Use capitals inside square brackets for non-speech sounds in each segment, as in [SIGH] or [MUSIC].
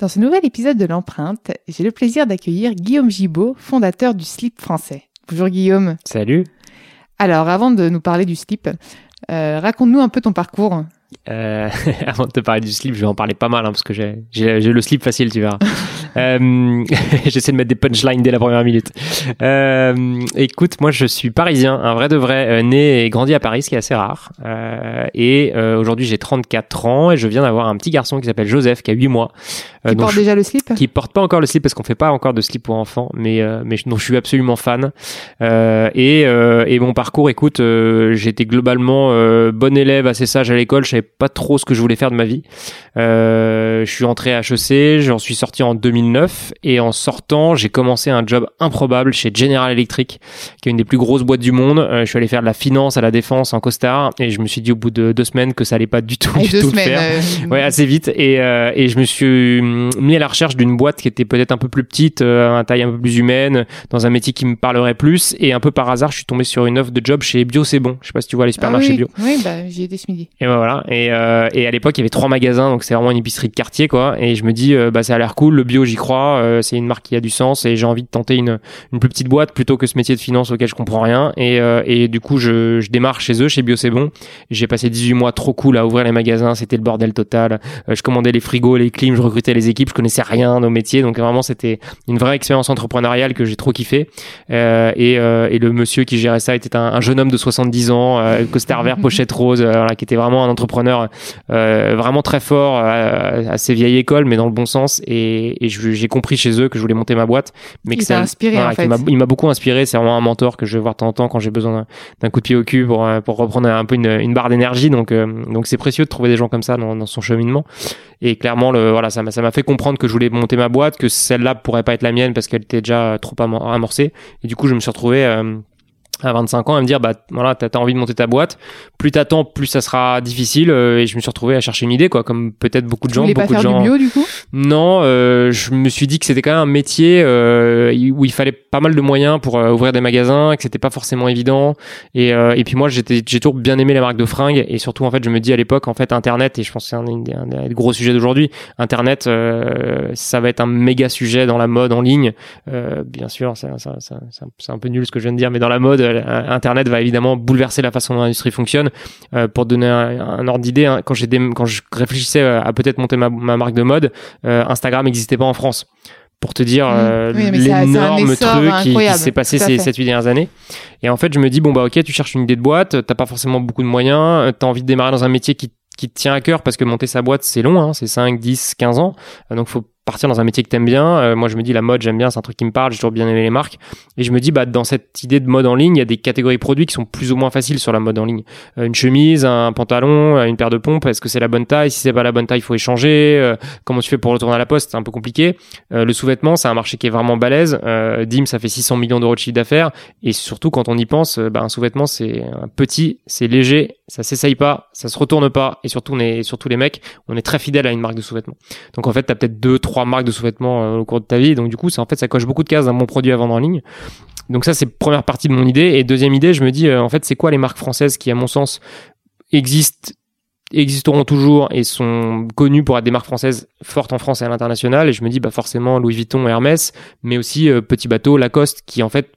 Dans ce nouvel épisode de l'empreinte, j'ai le plaisir d'accueillir Guillaume Gibaud, fondateur du slip français. Bonjour Guillaume. Salut. Alors, avant de nous parler du slip, euh, raconte-nous un peu ton parcours. Euh, [LAUGHS] avant de te parler du slip, je vais en parler pas mal hein, parce que j'ai le slip facile, tu verras. [LAUGHS] Euh, [LAUGHS] J'essaie de mettre des punchlines dès la première minute. Euh, écoute, moi je suis parisien, un vrai de vrai, euh, né et grandi à Paris, ce qui est assez rare. Euh, et euh, aujourd'hui j'ai 34 ans et je viens d'avoir un petit garçon qui s'appelle Joseph, qui a 8 mois. qui porte déjà le slip? Qui porte pas encore le slip parce qu'on fait pas encore de slip pour enfants, mais, mais dont je suis absolument fan. et, et mon parcours, écoute, j'étais globalement bon élève, assez sage à l'école, je savais pas trop ce que je voulais faire de ma vie. je suis entré à HEC, j'en suis sorti en 2000 2009 et en sortant, j'ai commencé un job improbable chez General Electric, qui est une des plus grosses boîtes du monde. Euh, je suis allé faire de la finance à la défense en costard et je me suis dit au bout de deux semaines que ça allait pas du tout, du tout le faire. Euh, ouais, assez vite et, euh, et je me suis mis à la recherche d'une boîte qui était peut-être un peu plus petite, à taille un peu plus humaine, dans un métier qui me parlerait plus et un peu par hasard, je suis tombé sur une offre de job chez Bio C'est Bon. Je sais pas si tu vois les supermarchés ah bio. Oui, bah j'y étais ce midi. Et ben voilà. Et, et à l'époque, il y avait trois magasins, donc c'est vraiment une épicerie de quartier quoi. Et je me dis, bah ça a l'air cool, le bio j'y crois, euh, c'est une marque qui a du sens et j'ai envie de tenter une, une plus petite boîte plutôt que ce métier de finance auquel je comprends rien. Et, euh, et du coup, je, je démarre chez eux, chez Bio C'est Bon. J'ai passé 18 mois trop cool à ouvrir les magasins, c'était le bordel total. Euh, je commandais les frigos, les clims, je recrutais les équipes, je connaissais rien au métier, donc vraiment c'était une vraie expérience entrepreneuriale que j'ai trop kiffé. Euh, et, et, le monsieur qui gérait ça était un, un jeune homme de 70 ans, costard vert, [LAUGHS] pochette rose, voilà, qui était vraiment un entrepreneur vraiment très fort, assez vieille école, mais dans le bon sens. Et, et j'ai compris chez eux que je voulais monter ma boîte, mais que ça inspiré en fait. Il m'a beaucoup inspiré. C'est vraiment un mentor que je vais voir de temps en temps quand j'ai besoin d'un coup de pied au cul pour, euh, pour reprendre un peu une, une barre d'énergie. Donc euh, donc c'est précieux de trouver des gens comme ça dans, dans son cheminement. Et clairement, le, voilà, ça m'a ça m'a fait comprendre que je voulais monter ma boîte, que celle-là pourrait pas être la mienne parce qu'elle était déjà trop amorcée. Et du coup, je me suis retrouvé euh, à 25 ans à me dire bah voilà t'as as envie de monter ta boîte. Plus t'attends plus ça sera difficile. Euh, et je me suis retrouvé à chercher une idée quoi comme peut-être beaucoup de gens beaucoup pas faire de gens du bio du coup? Non euh, je me suis dit que c'était quand même un métier euh, où il fallait pas mal de moyens pour euh, ouvrir des magasins que c'était pas forcément évident. Et, et puis moi j'étais j'ai toujours bien aimé les marques de fringues. Et surtout en fait je me dis à l'époque en fait internet et je pense que c'est un, un, des gros sujets d'aujourd'hui internet ça va être un méga sujet dans la mode en ligne. Bien sûr c'est un peu nul ce que je viens de dire mais dans la mode euh, Internet va évidemment bouleverser la façon dont l'industrie fonctionne. Euh, pour donner un, ordre d'idée, hein, quand, quand je réfléchissais à peut-être monter ma, marque de mode, euh, Instagram n'existait pas en France pour te dire mmh. l'énorme truc qui, s'est passé ces 7-8 dernières années. Et en fait, je me dis, bon, bah ok, tu cherches une idée de boîte, t'as pas forcément beaucoup de moyens, t'as envie de démarrer dans un métier qui, qui te tient à cœur parce que monter sa boîte, c'est long, hein, c'est 5, 10, 15 ans. Donc, faut partir dans un métier que t'aimes bien. Euh, moi, je me dis la mode, j'aime bien, c'est un truc qui me parle. J'ai toujours bien aimé les marques. Et je me dis, bah, dans cette idée de mode en ligne, il y a des catégories produits qui sont plus ou moins faciles sur la mode en ligne. Euh, une chemise, un pantalon, euh, une paire de pompes. Est-ce que c'est la bonne taille? Si c'est pas la bonne taille, il faut échanger. comment tu fais pour retourner à la poste? C'est un peu compliqué. le sous-vêtement, c'est un marché qui est vraiment balèze. Dim, ça fait 600 millions d'euros de chiffre d'affaires. Et surtout, quand on y pense, bah, un sous-vêtement, c'est petit, c'est léger, ça s'essaye pas, ça se retourne pas. Et surtout, on est, surtout les mecs, on est très fidèle à une marque de sous-vêtements. Donc en fait, t'as peut-être deux, trois marques de sous-vêtements euh, au cours de ta vie. Donc du coup, c'est en fait ça coche beaucoup de cases d'un bon produit à vendre en ligne. Donc ça, c'est première partie de mon idée. Et deuxième idée, je me dis euh, en fait, c'est quoi les marques françaises qui, à mon sens, existent existeront toujours et sont connues pour être des marques françaises fortes en France et à l'international? Et je me dis bah forcément Louis Vuitton Hermès mais aussi euh, Petit Bateau Lacoste qui en fait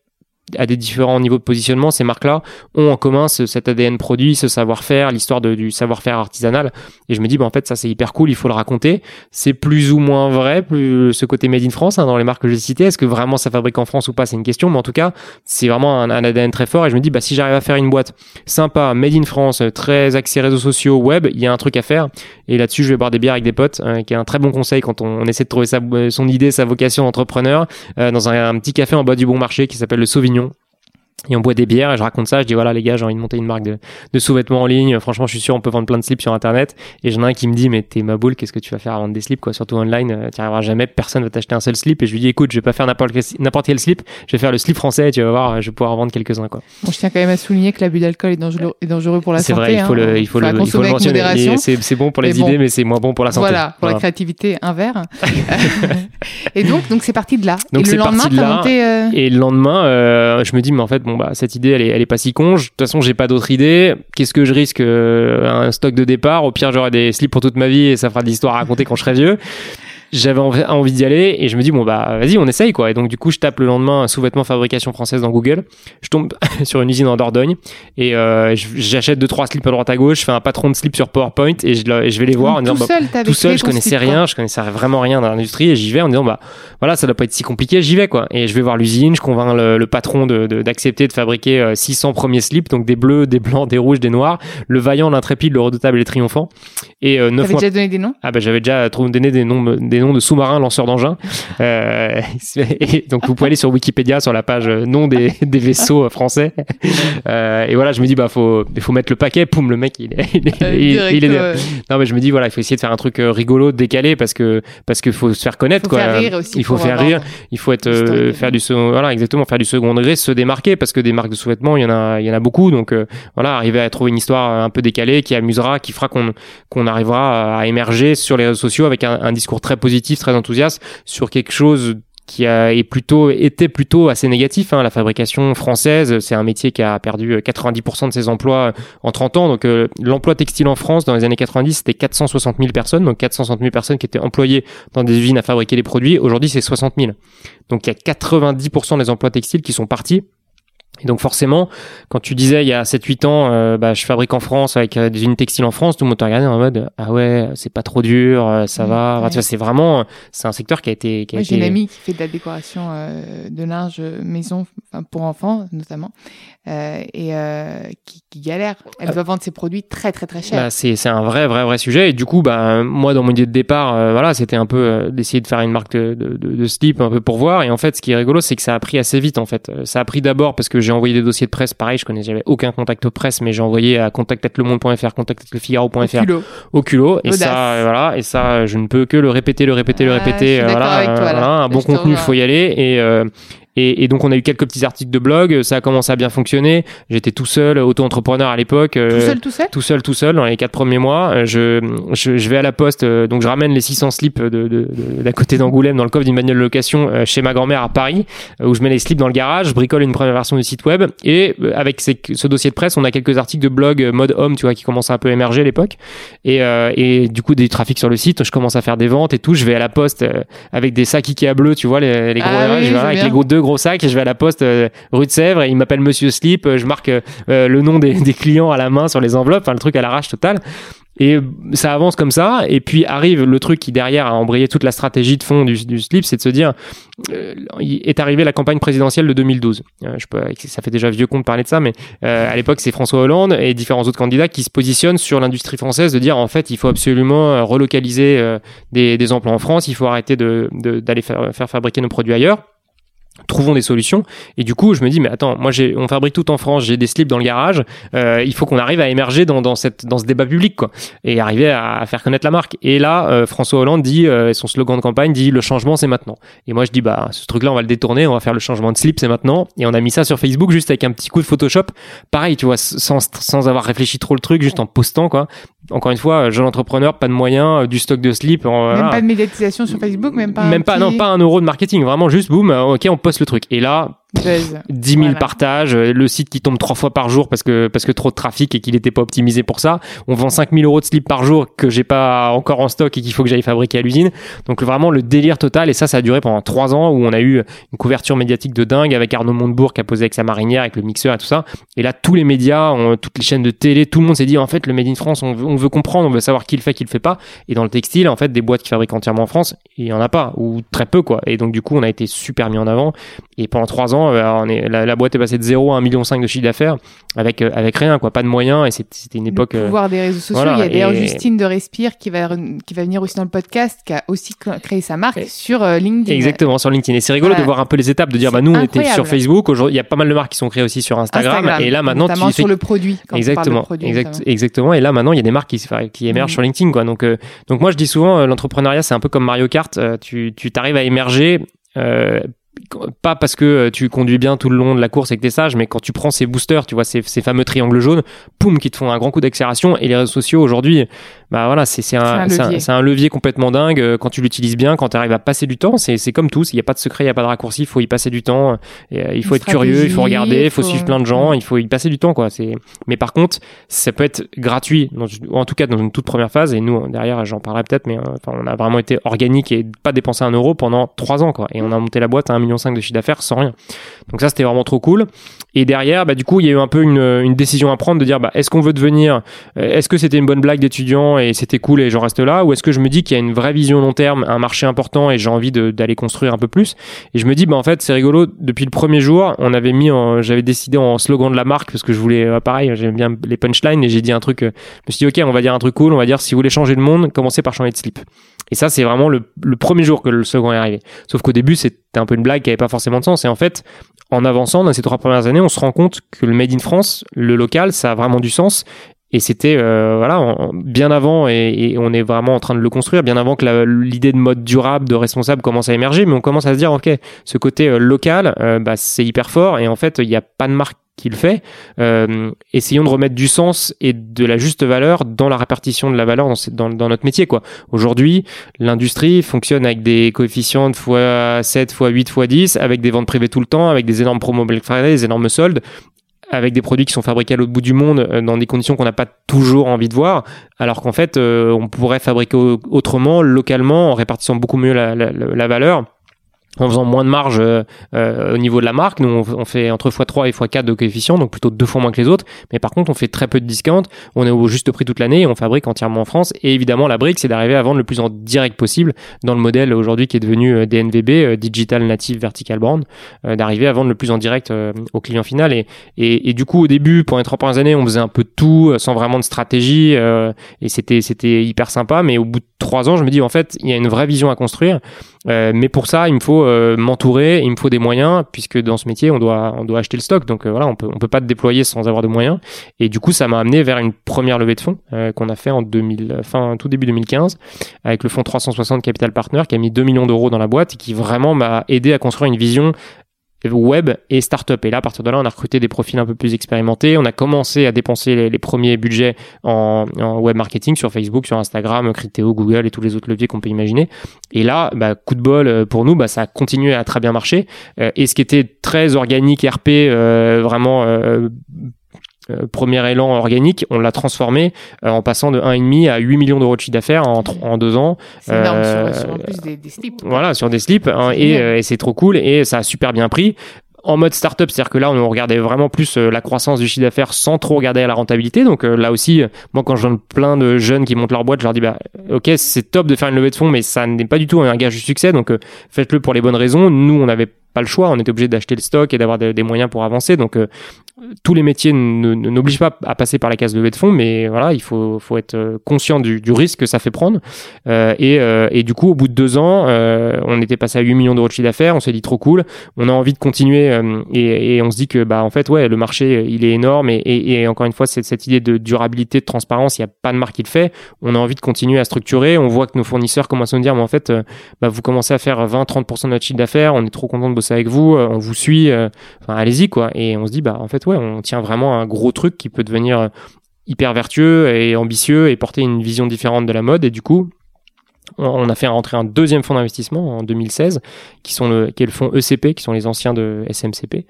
à des différents niveaux de positionnement, ces marques-là ont en commun ce, cet ADN produit, ce savoir-faire, l'histoire du savoir-faire artisanal. Et je me dis, bah, en fait, ça c'est hyper cool, il faut le raconter. C'est plus ou moins vrai, plus ce côté made in France hein, dans les marques que j'ai citées. Est-ce que vraiment ça fabrique en France ou pas C'est une question, mais en tout cas, c'est vraiment un, ADN très fort. Et je me dis, bah, si j'arrive à faire une boîte sympa, made in France, très axée réseaux sociaux, web, il y a un truc à faire. Et là-dessus, je vais boire des bières avec des potes, euh, qui est un très bon conseil quand on, essaie de trouver sa, son idée, sa vocation d'entrepreneur, euh, dans un, un, petit café en bas du bon marché qui s'appelle le Sauvignon Avignon et on boit des bières et je raconte ça. Je dis voilà les gars j'ai envie de monter une marque de, de sous-vêtements en ligne. Franchement je suis sûr on peut vendre plein de slips sur internet. Et j'en ai un qui me dit mais t'es ma boule qu'est-ce que tu vas faire à vendre des slips quoi? Surtout online euh, tu arriveras jamais. Personne va t'acheter un seul slip. Et je lui dis écoute je vais pas faire n'importe quel, n'importe quel slip. Je vais faire le slip français et tu vas voir je vais pouvoir en vendre quelques-uns quoi. Bon, je tiens quand même à souligner que l'abus d'alcool est dangereux, est dangereux pour la c'est santé vrai il faut hein. le il faut, le, il faut le mentionner. C'est, c'est bon pour les Mais bon. idées mais c'est moins bon pour la santé. Voilà pour la créativité un verre. [LAUGHS] Et donc donc c'est parti de là. Donc et c'est le lendemain parti de t'as là. monté euh, Et le lendemain, euh, je me dis, mais en fait, bon, bah, cette idée, elle est, elle est pas si con. Je- De toute façon, j'ai pas d'autre idée. Qu'est-ce que je risque euh, Un stock de départ? Au pire, j'aurai des slips pour toute ma vie et ça fera de l'histoire à raconter quand je serai vieux. J'avais envie, d'y aller et je me dis, bon, bah, vas-y, on essaye, quoi. Et donc, du coup, je tape le lendemain sous-vêtements fabrication française dans Google. Je tombe [LAUGHS] sur une usine en Dordogne et euh, j'achète deux, trois slips à droite à gauche. Je fais un patron de slips sur PowerPoint et je, le- et je vais les voir en disant, tout bah, seul t'avais tout seul, je connaissais slip, quoi. rien, je connaissais vraiment rien dans l'industrie et j'y vais en disant bah voilà, ça doit pas être si compliqué, j'y vais quoi. Et je vais voir l'usine, je convainc le, le patron de de- d'accepter de, fabriquer euh, 600 premiers slips, donc des bleus, des blancs, des rouges, des noirs, le vaillant, l'intrépide, le redoutable et le triomphant. Et euh, mois déjà donné des noms? Ah bah j'avais déjà trouvé donné des noms des noms de sous-marins lanceurs d'engins. Euh, [LAUGHS] et donc vous pouvez aller sur Wikipédia sur la page euh, nom des, [LAUGHS] des vaisseaux euh, français. Euh, et voilà, je me dis bah faut il faut mettre le paquet, poum le mec il est, [LAUGHS] il est, il- direct, il est- ouais. non mais je me dis voilà il faut essayer de faire un truc rigolo décalé parce que parce que faut se faire connaître faut quoi faire rire aussi il faut faire rire il faut être euh, faire du second- voilà exactement faire du second degré se démarquer parce que des marques de sous-vêtements il y en a il y en a beaucoup donc voilà arriver à trouver une histoire un peu décalée qui amusera qui fera qu'on qu'on arrivera à émerger sur les réseaux sociaux avec un, un discours très positif très enthousiaste sur quelque chose qui est plutôt été plutôt assez négatif hein. la fabrication française. C'est un métier qui a perdu euh, 90% de ses emplois en 30 ans. Donc euh, l'emploi textile en France dans les années 90 c'était 460 000 personnes. Donc 460 000 personnes qui étaient employées dans des usines à fabriquer des produits. Aujourd'hui c'est 60 000 donc il y a 90% des emplois textiles qui sont partis et donc forcément, quand tu disais il y a 7-8 ans, euh, bah, je fabrique en France avec euh, des usines textiles en France, tout le monde te regardait en mode ah ouais c'est pas trop dur, euh, ça Mmh, va. Enfin, ouais. tu vois, c'est vraiment c'est un secteur qui a été qui a Moi, j'ai une amie qui fait de la décoration de linge maison enfin, pour enfants notamment et qui, qui galère. Elle doit vendre ses produits très très très cher. Bah, c'est c'est un vrai vrai vrai sujet et du coup bah moi dans mon idée de départ voilà c'était un peu d'essayer de faire une marque de, de, de, de slip un peu pour voir et en fait ce qui est rigolo c'est que ça a pris assez vite en fait ça a pris d'abord parce que j'ai envoyé des dossiers de presse pareil je connais j'avais aucun contact presse mais j'ai envoyé à contact@lemonde.fr contact@lefigaro.fr Culot. au culot. Et ça euh, voilà et ça je ne peux que le répéter le répéter le Ah, répéter euh, voilà, un bon contenu faut y aller. Et euh, et, et donc on a eu quelques petits articles de blog, ça a commencé à bien fonctionner. J'étais tout seul, auto-entrepreneur à l'époque. euh, Tout seul, tout seul tout seul, tout seul, dans les quatre premiers mois. Euh, Je, je, je vais à la poste, euh, donc je ramène les 600 slips de, de, de- d'à côté d'Angoulême dans le coffre d'une bagnole de location euh, chez ma grand-mère à Paris, où je mets les slips dans le garage, je bricole une première version du site web, et avec ces- ce dossier de presse, on a quelques articles de blog mode homme, tu vois, qui commencent à un peu émerger à l'époque, et, euh, et du coup des trafics sur le site, je commence à faire des ventes et tout, je vais à la poste avec des sacs Ikea bleus, tu vois, les, les gros Ah oui, je vais avec bien. les gros, deux gros sacs, et je vais à la poste euh, rue de Sèvres, et il m'appelle Monsieur Slip, euh, je marque euh, le nom [LAUGHS] des, clients à la main sur les enveloppes, enfin le truc à l'arrache total. Et ça avance comme ça, et puis arrive le truc qui derrière a embrayé toute la stratégie de fond du, du slip, c'est de se dire, est arrivé la campagne présidentielle de 2012. Euh, je peux, ça fait déjà vieux con de parler de ça, mais à l'époque c'est François Hollande et différents autres candidats qui se positionnent sur l'industrie française de dire en fait il faut absolument relocaliser des, emplois en France, il faut arrêter de- de- d'aller faire, faire fabriquer nos produits ailleurs trouvons des solutions. Et du coup je me dis mais attends moi j'ai on fabrique tout en France j'ai des slips dans le garage euh, il faut qu'on arrive à émerger dans, dans cette dans ce débat public quoi et arriver à, faire connaître la marque. Et là euh, François Hollande dit euh, son slogan de campagne dit le changement c'est maintenant. Et moi je dis bah ce truc là on va le détourner on va faire le changement de slip c'est maintenant. Et on a mis ça sur Facebook juste avec un petit coup de Photoshop. Pareil tu vois sans sans avoir réfléchi trop le truc juste en postant quoi encore une fois jeune entrepreneur pas de moyens euh, du stock de slip en- Même voilà. pas de médiatisation sur Facebook, même pas. un même pas petit non pas un euro de marketing vraiment juste boum euh, ok on poste le truc et là buzz. 10 000 Voilà. partages, euh, le site qui tombe trois fois par jour parce que parce que trop de trafic et qu'il n'était pas optimisé pour ça. On vend 5 000 euros de slip par jour que j'ai pas encore en stock et qu'il faut que j'aille fabriquer à l'usine. Donc vraiment le délire total et ça ça a duré pendant trois ans où on a eu une couverture médiatique de dingue avec Arnaud Montebourg qui a posé avec sa marinière avec le mixeur et tout ça. Et là tous les médias, on- toutes les chaînes de télé, tout le monde s'est dit en fait le Made in France on veut, on veut comprendre, on veut savoir qui le fait, qui le fait pas. Et dans le textile en fait des boîtes qui fabriquent entièrement en France il y en a pas ou très peu quoi. Et donc du coup on a été super mis en avant Et pendant trois ans, euh, on est, la, boîte est passée de 0 à 1,5 million de chiffre d'affaires avec, euh, avec rien, quoi, pas de moyens. Et c'était une époque. Le pouvoir des réseaux sociaux. il y a d'ailleurs Justine de Respire qui va, qui va venir aussi dans le podcast, qui a aussi créé sa marque sur LinkedIn. Exactement, sur LinkedIn. Et c'est rigolo de voir un peu les étapes, de dire, bah, nous, on était sur Facebook. Aujourd'hui, il y a pas mal de marques qui sont créées aussi sur Instagram. et là, maintenant, tu sur le produit. exactement. exactement. Et là, maintenant, il y a des marques qui, qui émergent mm. sur LinkedIn, quoi. Donc, donc moi, je dis souvent, l'entrepreneuriat, c'est un peu comme Mario Kart. tu, tu t'arrives à émerger euh, pas parce que euh, tu conduis bien tout le long de la course et que t'es sage, mais quand tu prends ces boosters, tu vois ces, ces fameux triangles jaunes, poum, qui te font un grand coup d'accélération. Et les réseaux sociaux aujourd'hui, bah voilà, c'est un, un, un, levier complètement dingue euh, quand tu l'utilises bien, quand tu arrives à passer du temps. C'est comme tout, il n'y a pas de secret, il n'y a pas de raccourci, il faut y passer du temps. Et, euh, il faut être curieux, il faut regarder, il faut, suivre plein de gens, il faut y passer du temps, quoi. C'est. Mais par contre, ça peut être gratuit, en tout cas dans une toute première phase. Et nous derrière, j'en parlerai peut-être, mais enfin, on a vraiment été organique et pas dépensé un euro pendant trois ans, quoi. Et on a monté la boîte à 1,5 million de chiffre d'affaires sans rien. Donc ça, c'était vraiment trop cool. Et derrière, bah, du coup, il y a eu un peu une, une décision à prendre de dire, bah, est-ce qu'on veut devenir, euh, est-ce que c'était une bonne blague d'étudiant et c'était cool et j'en reste là, ou est-ce que je me dis qu'il y a une vraie vision long terme, un marché important et j'ai envie d'aller construire un peu plus? Et je me dis, bah, en fait, c'est rigolo. Depuis le premier jour, on avait mis, j'avais décidé en slogan de la marque parce que je voulais, euh, pareil, j'aime bien les punchlines et j'ai dit un truc, euh, je me suis dit, ok, on va dire un truc cool, on va dire, si vous voulez changer le monde, commencez par changer de slip. Et ça, c'est vraiment le, premier jour que le slogan est arrivé. Sauf qu'au début, c'était un peu une blague qui avait pas forcément de sens. Et en fait, en avançant dans ces trois premières années, on se rend compte que le Made in France, le local, ça a vraiment du sens. Et c'était euh, voilà bien avant et, on est vraiment en train de le construire bien avant que l'idée de mode durable, de responsable commence à émerger. Mais on commence à se dire ok, ce côté euh, local, euh, bah, c'est hyper fort et en fait il n'y a pas de marque qui le fait. Euh, essayons de remettre du sens et de la juste valeur dans la répartition de la valeur dans, dans, notre métier. quoi. Aujourd'hui, l'industrie fonctionne avec des coefficients de x 7, x 8, x 10, avec des ventes privées tout le temps, avec des énormes promos Black Friday, des énormes soldes avec des produits qui sont fabriqués à l'autre bout du monde euh, dans des conditions qu'on n'a pas toujours envie de voir, alors qu'en fait, euh, on pourrait fabriquer autrement, localement, en répartissant beaucoup mieux la, la, la valeur en faisant moins de marge euh, euh, au niveau de la marque. Nous, on, fait entre x3 et x4 de coefficient, donc plutôt deux fois moins que les autres. Mais par contre, on fait très peu de discount. On est au juste prix toute l'année on fabrique entièrement en France. Et évidemment, la brique, c'est d'arriver à vendre le plus en direct possible dans le modèle aujourd'hui qui est devenu euh, DNVB, Digital Native Vertical Brand, d'arriver à vendre le plus en direct au client final. Et, et, du coup, au début, pour les trois premières années, on faisait un peu de tout, sans vraiment de stratégie. et c'était hyper sympa. Mais au bout de trois ans, je me dis, en fait, il y a une vraie vision à construire. mais pour ça, il me faut euh, m'entourer, il me faut des moyens puisque dans ce métier on doit on doit acheter le stock donc euh, voilà on peut on peut pas te déployer sans avoir de moyens et du coup ça m'a amené vers une première levée de fonds euh, qu'on a fait en 2000 fin tout début 2015 avec le fonds 360 Capital Partner qui a mis 2 millions d'euros dans la boîte et qui vraiment m'a aidé à construire une vision web et startup. Et là, à partir de là, on a recruté des profils un peu plus expérimentés. On a commencé à dépenser les, premiers budgets en, web marketing sur Facebook, sur Instagram, Criteo, Google et tous les autres leviers qu'on peut imaginer. Et là, bah, coup de bol euh, pour nous, bah, ça a continué à très bien marcher. Euh, et ce qui était très organique, RP, euh, vraiment euh, premier élan organique, on l'a transformé euh, en passant de 1,5 à 8 millions d'euros de chiffre d'affaires en, en deux ans. C'est énorme sur, sur, en plus des, des slips. Voilà, sur des slips. Hein, et, euh, et c'est trop cool et ça a super bien pris en mode startup, c'est-à-dire que là, on regardait vraiment plus la croissance du chiffre d'affaires sans trop regarder à la rentabilité. Donc là aussi, moi, quand je donne plein de jeunes qui montent leur boîte, je leur dis, bah, ok, c'est top de faire une levée de fonds, mais ça n'est pas du tout un gage de succès. Donc faites-le pour les bonnes raisons. Nous, on n'avait pas le choix, on était obligé d'acheter le stock et d'avoir des, moyens pour avancer. Donc tous les métiers n'obligent pas à passer par la case levée de fonds, mais voilà, il faut, faut être euh, conscient du, du, risque que ça fait prendre. Euh, et, euh, et, du coup, au bout de deux ans, on était passé à 8 millions d'euros de chiffre d'affaires. On s'est dit trop cool. On a envie de continuer et, et, on se dit que bah en fait, ouais, le marché il est énorme et, et encore une fois, cette, cette idée de durabilité, de transparence, il n'y a pas de marque qui le fait. On a envie de continuer à structurer. On voit que nos fournisseurs commencent à nous dire, mais en fait, bah, vous commencez à faire 20-30% de notre chiffre d'affaires. On est trop content de bosser avec vous. On vous suit. Enfin, allez-y quoi. Et on se dit, bah en fait, on tient vraiment un gros truc qui peut devenir euh, hyper vertueux et ambitieux et porter une vision différente de la mode. Et du coup, on a fait rentrer un deuxième fonds d'investissement en 2016, qui, sont qui est le fonds ECP, qui sont les anciens de SMCP.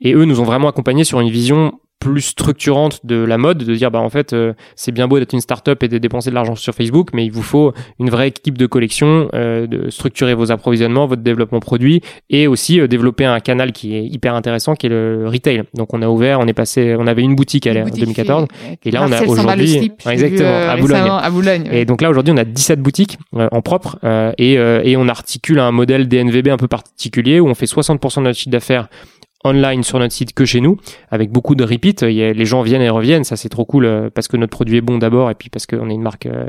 Et eux nous ont vraiment accompagnés sur une vision plus structurante de la mode, de dire bah en fait euh, c'est bien beau d'être une start-up et de dépenser de l'argent sur Facebook, mais il vous faut une vraie équipe de collection, euh, de structurer vos approvisionnements, votre développement produit et aussi euh, développer un canal qui est hyper intéressant qui est le retail. Donc on a ouvert, on est passé, on avait une boutique à en 2014 et là on a aujourd'hui exactement à Boulogne. à Boulogne. Et donc là aujourd'hui on a 17 boutiques en propre et, et on articule un modèle DNVB un peu particulier où on fait 60% de notre chiffre d'affaires online sur notre site que chez nous, avec beaucoup de repeat. Les gens viennent et reviennent, ça c'est trop cool euh, parce que notre produit est bon d'abord et puis parce qu'on est une marque, euh,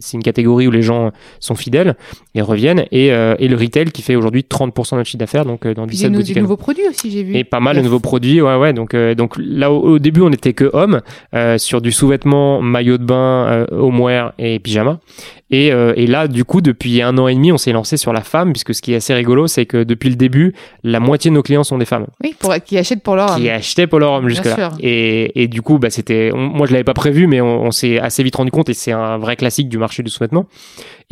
c'est une catégorie où les gens sont fidèles et reviennent. Et, euh, et le retail qui fait aujourd'hui 30% de notre chiffre d'affaires, donc dans 17 nous, boutiques. des nouveaux produits aussi, j'ai vu. Et pas mal de nouveaux produits, ouais, ouais. Donc, donc là au, début on était que hommes sur du sous-vêtement, maillot de bain, homeware et pyjama. Et, et, là, du coup, depuis un an et demi, on s'est lancé sur la femme, puisque ce qui est assez rigolo, c'est que depuis le début, la moitié de nos clients sont des femmes. Oui, pour, qui achètent pour leur homme. Qui achetaient pour leur homme jusque-là. Et, et, du coup, bah, c'était, moi je l'avais pas prévu, mais on, s'est assez vite rendu compte, et c'est un vrai classique du marché du sous-vêtement.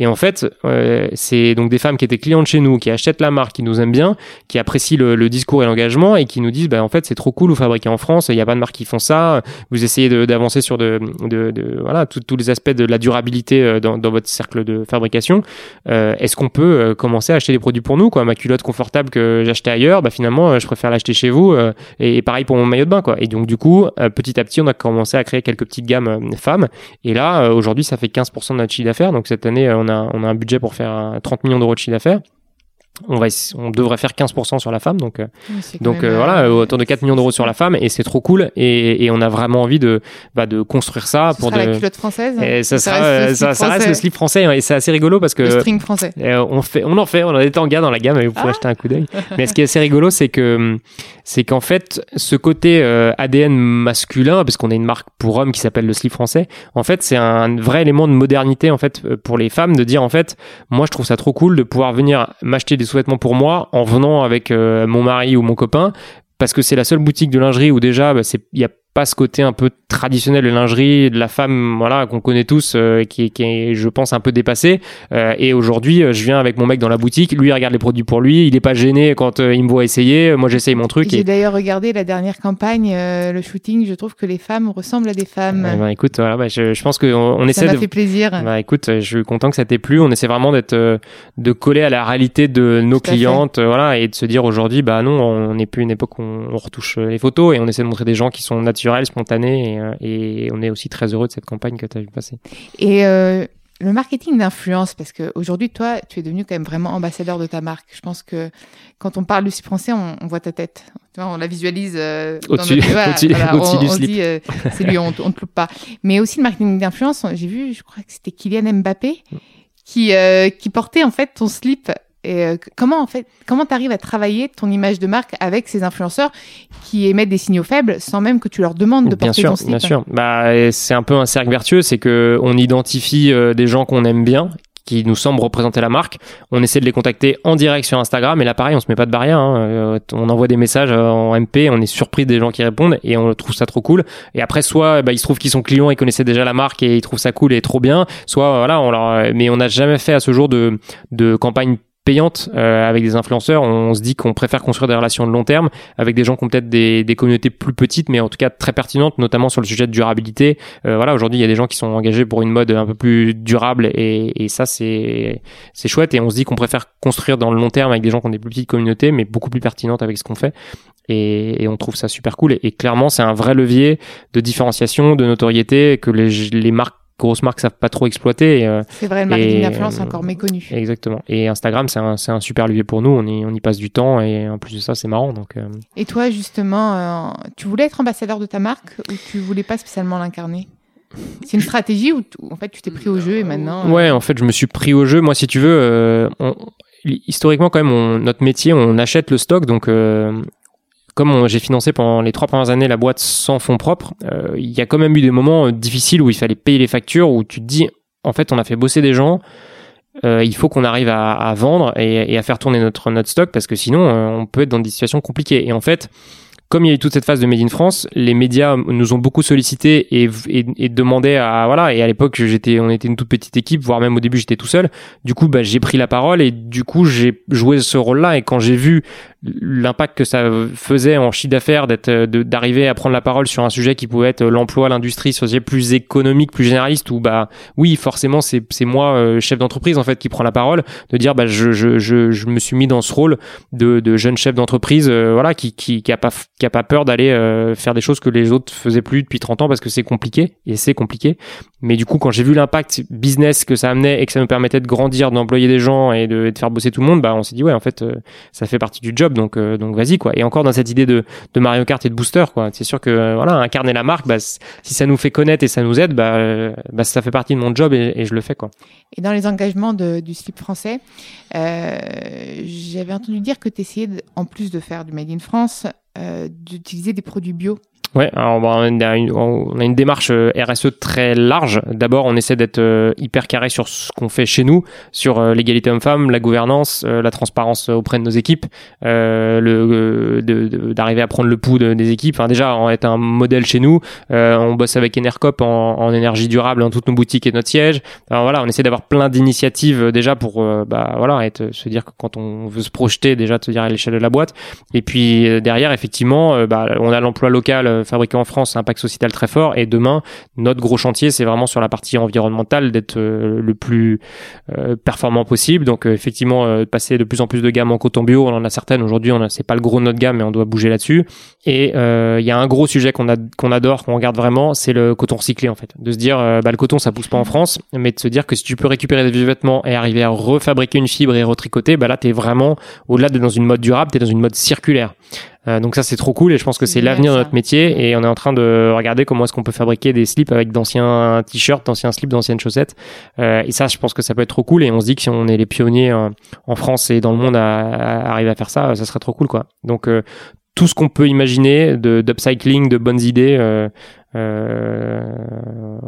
Et en fait, euh, c'est donc des femmes qui étaient clientes chez nous, qui achètent la marque, qui nous aiment bien, qui apprécient le, discours et l'engagement, et qui nous disent, bah, en fait, c'est trop cool, vous fabriquez en France, il n'y a pas de marques qui font ça, vous essayez d'avancer sur de, de, de voilà, tous les aspects de la durabilité euh, dans, dans votre cercle de fabrication. Euh, Est-ce qu'on peut commencer à acheter des produits pour nous, quoi? Ma culotte confortable que j'achetais ailleurs, bah, finalement, je préfère l'acheter chez vous. Euh, et, pareil pour mon maillot de bain, quoi. Et donc, du coup, petit à petit, on a commencé à créer quelques petites gammes femmes. Et là, aujourd'hui, ça fait 15% de notre chiffre d'affaires. Donc, cette année, on a, on a un budget pour faire 30 millions d'euros de chiffre d'affaires on va on devrait faire 15% sur la femme donc euh, donc euh, voilà euh, autour de 4 millions d'euros sur la femme et c'est trop cool et, et, on a vraiment envie de bah, de construire ça pour sera de la culotte française. Et ça, ça, reste, ça, ça reste le slip français et c'est assez rigolo parce que le string français. on fait on en fait on a des tangas dans la gamme et vous pouvez ah. acheter un coup d'œil. Mais ce qui est assez rigolo c'est que c'est qu'en fait ce côté ADN masculin parce qu'on a une marque pour hommes qui s'appelle le slip français en fait c'est un vrai élément de modernité en fait pour les femmes de dire en fait moi je trouve ça trop cool de pouvoir venir m'acheter des sous-vêtements pour moi en venant avec euh, mon mari ou mon copain parce que c'est la seule boutique de lingerie où déjà bah, il y a pas ce côté un peu traditionnel de lingerie de la femme voilà qu'on connaît tous euh, qui, qui, est je pense un peu dépassé euh, et aujourd'hui euh, je viens avec mon mec dans la boutique. Lui il regarde les produits pour lui. Il est pas gêné quand il me voit essayer. Moi j'essaye mon truc j'ai d'ailleurs regardé la dernière campagne le shooting. Je trouve que les femmes ressemblent à des femmes. Ben, écoute voilà bah, je, je, pense que on, essaie ça de fait plaisir. Bah, écoute je suis content que ça t'ait plu. On essaie vraiment d'être de coller à la réalité de nos clientes voilà et de se dire aujourd'hui bah non on n'est plus une époque où on, on retouche les photos et on essaie de montrer des gens qui sont naturels spontanés et euh, et on est aussi très heureux de cette campagne que tu as vu passer. Et euh, le marketing d'influence, parce qu'aujourd'hui, toi, tu es devenu quand même vraiment ambassadeur de ta marque. Je pense que quand on parle du slip français, on, voit ta tête. Tu vois, on la visualise euh, au-dessus du slip. c'est lui, on, ne te loupe pas. Mais aussi le marketing d'influence, j'ai vu, je crois que c'était Kylian Mbappé qui, qui portait en fait ton slip et euh, comment en fait, comment t'arrives à travailler ton image de marque avec ces influenceurs qui émettent des signaux faibles sans même que tu leur demandes de porter sûr, ton slip Bien sûr, bah c'est un peu un cercle vertueux, c'est que on identifie euh, des gens qu'on aime bien qui nous semblent représenter la marque. On essaie de les contacter en direct sur Instagram et là pareil, on se met pas de barrière. Hein. Euh, on envoie des messages en MP, on est surpris des gens qui répondent et on trouve ça trop cool. Et après, soit bah, il se trouve qu'ils sont clients et connaissaient déjà la marque et ils trouvent ça cool et trop bien. Soit voilà, on leur... mais on n'a jamais fait à ce jour de de campagne payante euh, avec des influenceurs, on, se dit qu'on préfère construire des relations de long terme avec des gens qui ont peut-être des, des, communautés plus petites, mais en tout cas très pertinentes, notamment sur le sujet de durabilité. Euh, voilà, aujourd'hui, il y a des gens qui sont engagés pour une mode un peu plus durable et, et ça, c'est c'est chouette. Et on se dit qu'on préfère construire dans le long terme avec des gens qui ont des plus petites communautés, mais beaucoup plus pertinentes avec ce qu'on fait. Et, et, on trouve ça super cool. Et, clairement, c'est un vrai levier de différenciation, de notoriété que les, les marques grosses marques savent pas trop exploiter. Euh, c'est vrai, le marketing d'influence est encore méconnu. Exactement. Et Instagram, c'est un, un, super levier pour nous. On y, on y passe du temps et en plus de ça, c'est marrant. Donc, euh. Et toi, justement, euh, tu voulais être ambassadeur de ta marque ou tu voulais pas spécialement l'incarner? C'est une stratégie ou en fait tu t'es pris au jeu et maintenant Ouais, en fait je me suis pris au jeu. Moi, si tu veux, historiquement quand même, notre métier, on achète le stock, donc comme j'ai financé pendant les trois premières années la boîte sans fonds propres, euh, il y a quand même eu des moments euh, difficiles où il fallait payer les factures, où tu te dis, en fait, on a fait bosser des gens, euh, il faut qu'on arrive à, vendre et, à faire tourner notre, notre stock parce que sinon, on peut être dans des situations compliquées. Et en fait, comme il y a eu toute cette phase de Made in France, les médias nous ont beaucoup sollicité et, et, et demandé à voilà. Et à l'époque, j'étais, on était une toute petite équipe, voire même au début, j'étais tout seul. Du coup, bah, j'ai pris la parole et du coup, j'ai joué ce rôle-là. Et quand j'ai vu l'impact que ça faisait en chiffre d'affaires d'être d'arriver à prendre la parole sur un sujet qui pouvait être l'emploi, l'industrie, sur plus économique, plus généraliste, où bah oui, forcément c'est c'est moi chef d'entreprise en fait qui prend la parole, de dire bah je je je, je me suis mis dans ce rôle de, de jeune chef d'entreprise, voilà, qui qui qui a pas qui a pas peur d'aller faire des choses que les autres faisaient plus depuis 30 ans parce que c'est compliqué et c'est compliqué. Mais du coup, quand j'ai vu l'impact business que ça amenait et que ça nous permettait de grandir, d'employer des gens et de, de, faire bosser tout le monde, bah on s'est dit ouais en fait euh, ça fait partie du job donc euh, donc vas-y quoi. Et encore dans cette idée de, Mario Kart et de booster quoi. C'est sûr que euh, voilà incarner la marque, bah, si ça nous fait connaître et ça nous aide, bah, bah ça fait partie de mon job et, je le fais quoi. Et dans les engagements du slip français, j'avais entendu dire que tu essayais en plus de faire du made in France, d'utiliser des produits bio. Ouais, alors on a une, on a une démarche euh, RSE très large. D'abord, on essaie d'être euh, hyper carré sur ce qu'on fait chez nous, sur euh, l'égalité homme-femme, la gouvernance, la transparence auprès de nos équipes, euh, le d'arriver à prendre le pouls des équipes. Enfin, déjà, on est un modèle chez nous. on bosse avec Enercop en, énergie durable dans toutes nos boutiques et notre siège. Alors voilà, on essaie d'avoir plein d'initiatives déjà pour bah voilà, être se dire que quand on veut se projeter déjà, te dire à l'échelle de la boîte. Et puis derrière, effectivement, bah, on a l'emploi local fabriqué en France, impact sociétal très fort. Et demain, notre gros chantier, c'est vraiment sur la partie environnementale d'être euh, le plus euh, performant possible. Donc euh, effectivement, passer de plus en plus de gammes en coton bio, on en a certaines aujourd'hui. On c'est pas le gros de notre gamme, mais on doit bouger là-dessus. Et il y a un gros sujet qu'on a qu'on adore, qu'on regarde vraiment, c'est le coton recyclé en fait. De se dire, bah le coton ça pousse pas en France, mais de se dire que si tu peux récupérer des vêtements et arriver à refabriquer une fibre et retricoter, bah là t'es vraiment au-delà de dans une mode durable, t'es dans une mode circulaire. Euh, donc ça c'est trop cool et je pense que c'est l'avenir de notre métier et on est en train de regarder comment est-ce qu'on peut fabriquer des slips avec d'anciens t-shirts, d'anciens slips, d'anciennes chaussettes. Euh, et ça je pense que ça peut être trop cool et on se dit que si on est les pionniers euh, en France et dans le monde à, arriver à faire ça, ça serait trop cool quoi. Donc tout ce qu'on peut imaginer de d'upcycling, de bonnes idées, euh, euh,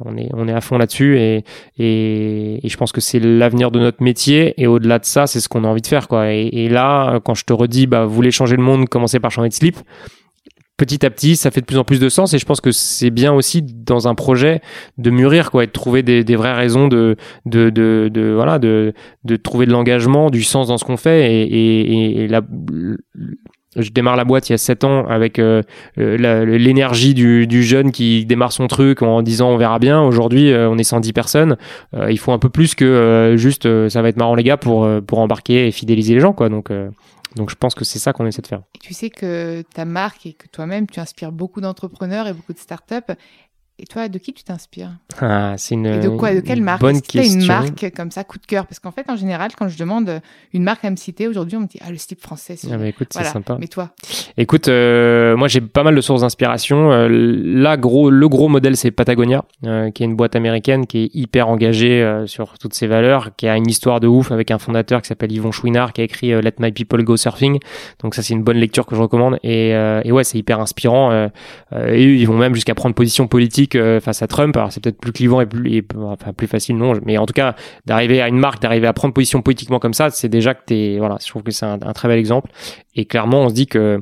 on est on est à fond là-dessus et, et, et je pense que c'est l'avenir de notre métier et au-delà de ça c'est ce qu'on a envie de faire quoi. Et, là quand je te redis bah vous voulez changer le monde commencez par changer de slip. Petit à petit ça fait de plus en plus de sens et je pense que c'est bien aussi dans un projet de mûrir quoi et de trouver des, des vraies raisons de de, de, voilà de de trouver de l'engagement du sens dans ce qu'on fait et, et, et je démarre la boîte il y a 7 ans avec euh, euh, l'énergie du, du, jeune qui démarre son truc en disant on verra bien. Aujourd'hui, euh, on est 110 personnes. il faut un peu plus que juste ça va être marrant les gars pour pour embarquer et fidéliser les gens quoi. Donc donc je pense que c'est ça qu'on essaie de faire. tu sais que ta marque et que toi-même tu inspires beaucoup d'entrepreneurs et beaucoup de startups et toi, de qui tu t'inspires ah, C'est une. Et de quoi De quelle marque bonne question. une marque comme ça, coup de cœur? Parce qu'en fait, en général, quand je demande une marque à me citer, aujourd'hui, on me dit Ah, le slip français. Ah, bah, écoute, c'est sympa. Mais toi? Écoute, euh, moi, j'ai pas mal de sources d'inspiration. Euh, là, gros, le gros modèle, c'est Patagonia, euh, qui est une boîte américaine qui est hyper engagée sur toutes ses valeurs, qui a une histoire de ouf avec un fondateur qui s'appelle Yvon Chouinard, qui a écrit Let My People Go Surfing. Donc, ça, c'est une bonne lecture que je recommande. Et, et ouais, c'est hyper inspirant. et ils vont même jusqu'à prendre position politique euh, face à Trump. Alors c'est peut-être plus clivant et plus, enfin plus facile, non. Mais en tout cas, d'arriver à une marque, d'arriver à prendre position politiquement comme ça, c'est déjà que t'es, voilà, je trouve que c'est un, un, très bel exemple. Et clairement, on se dit que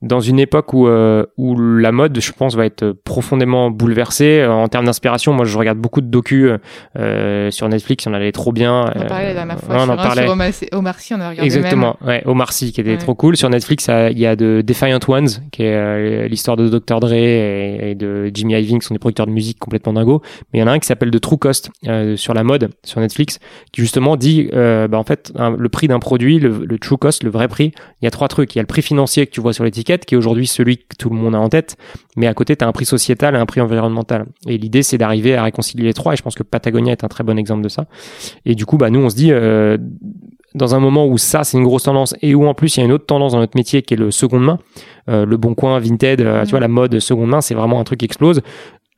dans une époque où euh, où la mode, je pense, va être profondément bouleversée euh, en termes d'inspiration. Moi, je regarde beaucoup de docus euh, sur Netflix, on allait trop bien. On en parlait la dernière fois. on en parlait. Sur Omar Sy, on a regardé Exactement. Même. Ouais, Omar Sy qui était trop cool. Sur Netflix, il y a de Defiant Ones, qui est l'histoire de Dr Dre et, de Jimmy Iovine, qui sont des producteurs de musique complètement dingos. Mais il y en a un qui s'appelle The True Cost sur la mode sur Netflix, qui justement dit, bah en fait, le prix d'un produit, le, le True Cost, le vrai prix, il y a trois trucs. Il y a le prix financier que tu vois sur l'étiquette qui est aujourd'hui celui que tout le monde a en tête, mais à côté, tu as un prix sociétal et un prix environnemental. Et l'idée, c'est d'arriver à réconcilier les trois, et je pense que Patagonia est un très bon exemple de ça. Et du coup, bah, nous, on se dit, euh, dans un moment où ça, c'est une grosse tendance, et où en plus, il y a une autre tendance dans notre métier qui est le seconde main, euh, le bon coin, Vinted, euh, tu vois, la mode seconde main, c'est vraiment un truc qui explose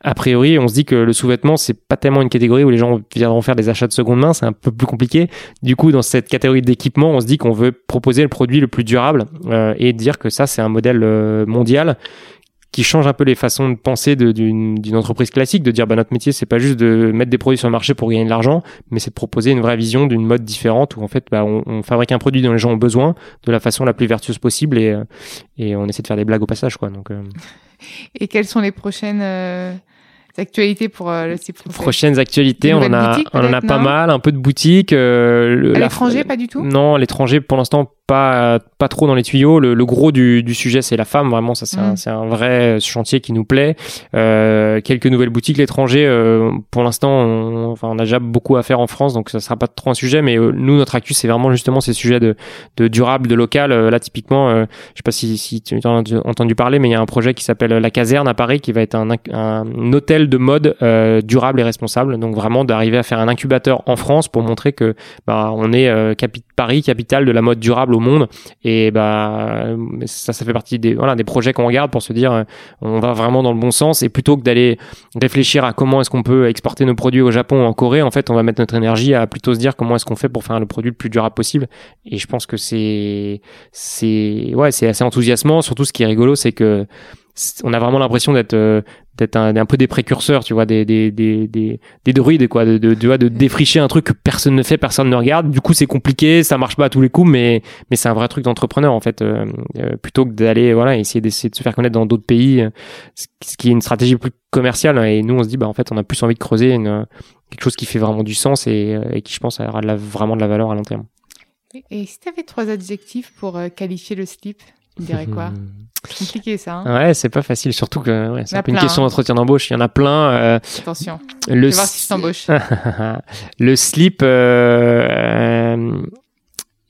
a priori, on se dit que le sous-vêtement, c'est pas tellement une catégorie où les gens viendront faire des achats de seconde main, c'est un peu plus compliqué. Du coup, dans cette catégorie d'équipement, on se dit qu'on veut proposer le produit le plus durable euh, et dire que ça, c'est un modèle euh, mondial qui change un peu les façons de penser d'une entreprise classique, de dire bah notre métier c'est pas juste de mettre des produits sur le marché pour gagner de l'argent, mais c'est de proposer une vraie vision d'une mode différente où en fait bah, on, fabrique un produit dont les gens ont besoin de la façon la plus vertueuse possible et, euh, et on essaie de faire des blagues au passage quoi. Donc et quelles sont les prochaines actualités pour euh, le site Prochaines actualités, on en a, on en a pas mal, un peu de boutiques. Euh, à l'étranger, pas du tout Non, à l'étranger, pour l'instant, pas pas trop dans les tuyaux. Le, gros du, du sujet, c'est la femme. Vraiment, ça c'est un, mm. un, vrai chantier qui nous plaît. Euh, quelques nouvelles boutiques l'étranger. Euh, pour l'instant, on, enfin, on a déjà beaucoup à faire en France, donc ça sera pas trop un sujet. Mais euh, nous, notre actu, c'est vraiment justement ces sujets de, de durable, de local. Euh, là, typiquement, je sais pas si, si tu as entendu parler, mais il y a un projet qui s'appelle la Caserne à Paris, qui va être un, un hôtel de mode durable et responsable. Donc vraiment d'arriver à faire un incubateur en France pour montrer que bah, on est Paris, capitale de la mode durable au monde. Et bah ça, ça fait partie des voilà des projets qu'on regarde pour se dire on va vraiment dans le bon sens. Et plutôt que d'aller réfléchir à comment est-ce qu'on peut exporter nos produits au Japon ou en Corée, en fait, on va mettre notre énergie à plutôt se dire comment est-ce qu'on fait pour faire le produit le plus durable possible. Et je pense que c'est c'est ouais c'est assez enthousiasmant. Surtout ce qui est rigolo, c'est que on a vraiment l'impression d'être euh, d'être un, peu des précurseurs, tu vois, des des des des, des druides quoi, de de, de, de défricher un truc que personne ne fait, personne ne regarde. Du coup, c'est compliqué, ça marche pas à tous les coups, mais mais c'est un vrai truc d'entrepreneur en fait, euh, euh, plutôt que d'aller voilà essayer d'essayer de se faire connaître dans d'autres pays, ce qui est une stratégie plus commerciale. Et nous, on se dit bah en fait, on a plus envie de creuser une, quelque chose qui fait vraiment du sens et, et qui, je pense, aura de la, vraiment de la valeur à long terme. Et si tu avais trois adjectifs pour qualifier le slip? Il dirait quoi [LAUGHS] C'est compliqué ça. Hein ouais, c'est pas facile. Surtout que ouais, c'est un une question hein. d'entretien d'embauche. Il y en a plein. Euh, Attention. Le voir si t'embauches. [LAUGHS] le slip, euh, euh,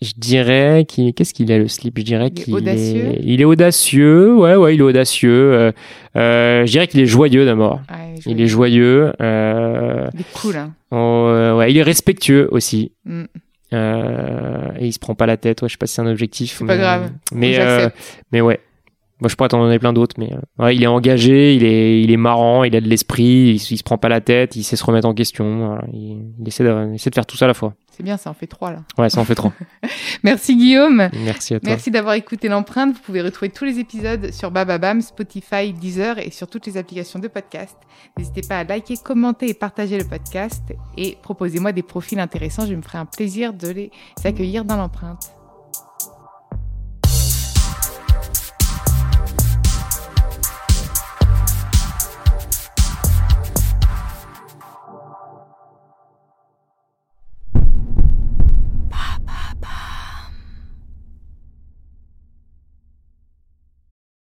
je dirais qu'il. Qu'est-ce qu'il est le slip? Je dirais qu'il est audacieux. Il est audacieux. Ouais, ouais, il est audacieux. Euh, euh, je dirais qu'il est joyeux d'abord. il est joyeux. Euh, il est cool. Hein. Oh, ouais, il est respectueux aussi. Mm. Euh, et il se prend pas la tête. Ouais, je sais pas si c'est un objectif. C'est pas grave. Mais euh, mais ouais. Moi, je pourrais t'en donner plein d'autres, mais euh, ouais, il est engagé, il est, il est marrant, il a de l'esprit, il, se prend pas la tête, il sait se remettre en question. il, essaie de, essaie de faire tout ça à la fois. C'est bien, ça en fait trois là. Ouais, ça en fait trois. [LAUGHS] Merci Guillaume. Merci à toi. Merci d'avoir écouté l'empreinte. Vous pouvez retrouver tous les épisodes sur Bababam, Spotify, Deezer et sur toutes les applications de podcast. N'hésitez pas à liker, commenter et partager le podcast et proposez-moi des profils intéressants. Je me ferai un plaisir de les accueillir dans l'empreinte.